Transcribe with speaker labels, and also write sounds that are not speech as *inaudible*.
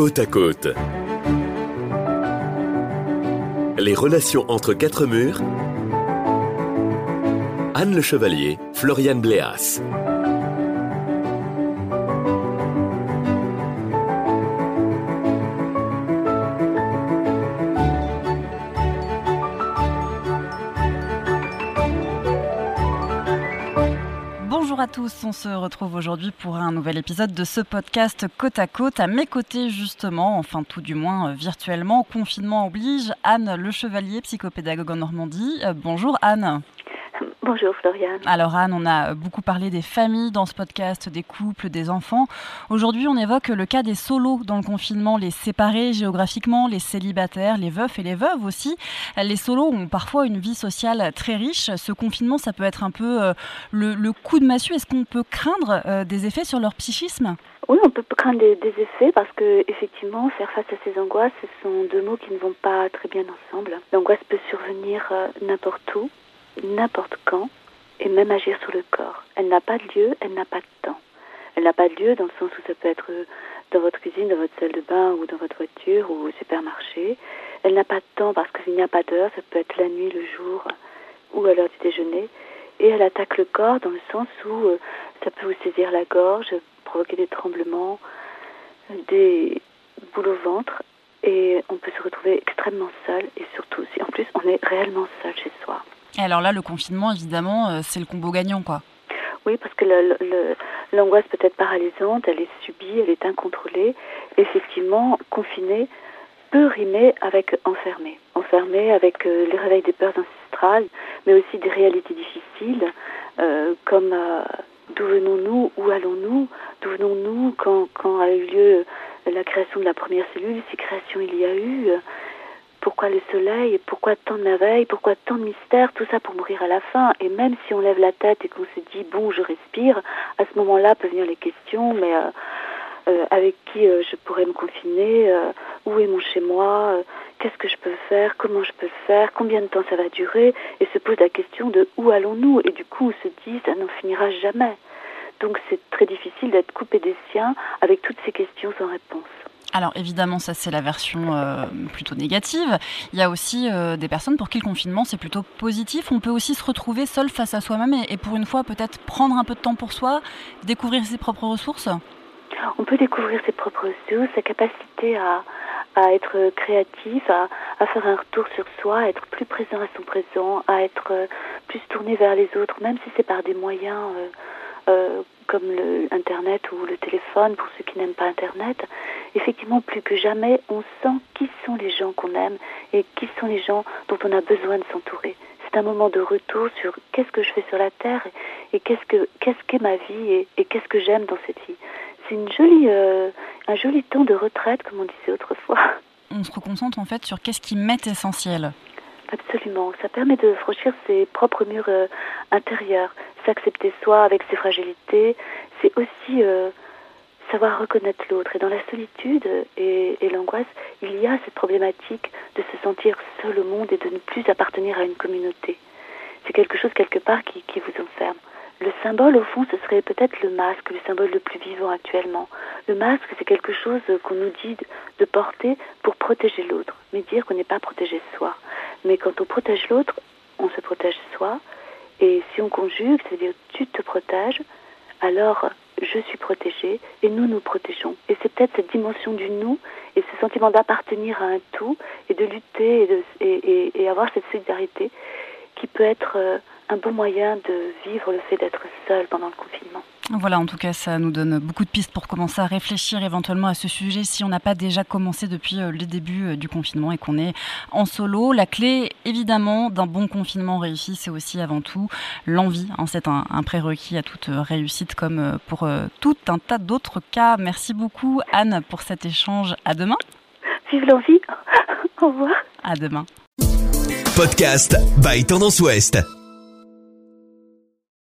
Speaker 1: Côte à côte. Les relations entre quatre murs. Anne Le Chevalier, Floriane Bléas.
Speaker 2: Bonjour à tous, on se retrouve aujourd'hui pour un nouvel épisode de ce podcast Côte à Côte. À mes côtés justement, enfin tout du moins euh, virtuellement, confinement oblige, Anne Le Chevalier, psychopédagogue en Normandie. Euh, bonjour Anne.
Speaker 3: Bonjour Floriane.
Speaker 2: Alors Anne, on a beaucoup parlé des familles dans ce podcast, des couples, des enfants. Aujourd'hui, on évoque le cas des solos dans le confinement, les séparés géographiquement, les célibataires, les veufs et les veuves aussi. Les solos ont parfois une vie sociale très riche. Ce confinement, ça peut être un peu euh, le, coup de massue. Est-ce qu'on peut craindre euh, des effets sur leur psychisme?
Speaker 3: Oui, on peut craindre des, effets parce que effectivement, faire face à ces angoisses, ce sont deux mots qui ne vont pas très bien ensemble. L'angoisse peut survenir euh, n'importe où, n'importe quand et même agir sur le corps. Elle n'a pas de lieu, elle n'a pas de temps. Elle n'a pas de lieu dans le sens où ça peut être dans votre cuisine, dans votre salle de bain ou dans votre voiture ou au supermarché. Elle n'a pas de temps parce qu'il n'y a pas d'heure, ça peut être la nuit, le jour ou à l'heure du déjeuner. Et elle attaque le corps dans le sens où euh, ça peut vous saisir la gorge, provoquer des tremblements, des boules au ventre et on peut se retrouver extrêmement seul et surtout si en plus on est réellement seul chez soi.
Speaker 2: Alors là, le confinement, évidemment, euh, c'est le combo gagnant, quoi.
Speaker 3: Oui, parce que l'angoisse peut être paralysante, elle est subie, elle est incontrôlée. Effectivement, confiné peut rimer avec enfermé. Enfermé avec euh, les réveils des peurs ancestrales, mais aussi des réalités difficiles, euh, comme d'où venons-nous, où allons-nous, d'où venons-nous quand, quand a eu lieu la création de la première cellule, si création il y a eu, pourquoi le soleil? Pourquoi tant de merveilles? Pourquoi tant de mystères? Tout ça pour mourir à la fin. Et même si on lève la tête et qu'on se dit bon, je respire, à ce moment-là peuvent venir les questions. Mais euh, euh, avec qui euh, je pourrais me confiner Où est mon chez moi Qu'est-ce que je peux faire Comment je peux faire Combien de temps ça va durer? Et se pose la question de où allons-nous? Et du coup, on se dit ça n'en finira jamais. Donc c'est très difficile d'être coupé des siens avec toutes ces questions sans réponse.
Speaker 2: Alors évidemment, ça c'est la version euh, plutôt négative. Il y a aussi euh, des personnes pour qui le confinement c'est plutôt positif. On peut aussi se retrouver seul face à soi-même et, pour une fois peut-être prendre un peu de temps pour soi, découvrir ses propres ressources.
Speaker 3: On peut découvrir ses propres ressources, sa capacité à, être créatif, à, faire un retour sur soi, à être plus présent à son présent, à être euh, plus tourné vers les autres, même si c'est par des moyens comme l'Internet ou le téléphone pour ceux qui n'aiment pas Internet, effectivement, plus que jamais, on sent qui sont les gens qu'on aime et qui sont les gens dont on a besoin de s'entourer. C'est un moment de retour sur qu'est-ce que je fais sur la Terre et qu'est-ce que qu'est-ce qu'est ma vie et, qu'est-ce que j'aime dans cette vie. C'est une jolie, euh, un joli temps de retraite, comme on disait autrefois. *laughs*
Speaker 2: On se reconcentre en fait sur qu'est-ce qui m'est essentiel.
Speaker 3: Absolument. Ça permet de franchir ses propres murs euh, intérieurs, s'accepter soi avec ses fragilités. C'est aussi euh, savoir reconnaître l'autre. Et dans la solitude et, l'angoisse, il y a cette problématique de se sentir seul au monde et de ne plus appartenir à une communauté. C'est quelque chose quelque part qui, qui vous enferme. Le symbole, au fond, ce serait peut-être le masque, le symbole le plus vivant actuellement. Le masque, c'est quelque chose qu'on nous dit de porter pour protéger l'autre, mais dire qu'on n'est pas protégé soi. Mais quand on protège l'autre, on se protège soi. Et si on conjugue, c'est-à-dire tu te protèges, alors je suis protégée et nous nous protégeons. Et c'est peut-être cette dimension du nous et ce sentiment d'appartenir à un tout et de lutter et, de, et, et avoir cette solidarité qui peut être euh, un bon moyen de vivre le fait d'être seul pendant le confinement.
Speaker 2: Voilà, en tout cas, ça nous donne beaucoup de pistes pour commencer à réfléchir éventuellement à ce sujet si on n'a pas déjà commencé depuis euh, les débuts euh, du confinement et qu'on est en solo. La clé, évidemment, d'un bon confinement réussi, c'est aussi avant tout l'envie. Hein, c'est un, prérequis à toute réussite comme pour tout un tas d'autres cas. Merci beaucoup, Anne, pour cet échange. À demain.
Speaker 3: Vive l'envie. *laughs* Au revoir.
Speaker 2: À demain.
Speaker 1: Podcast by Tendance Ouest.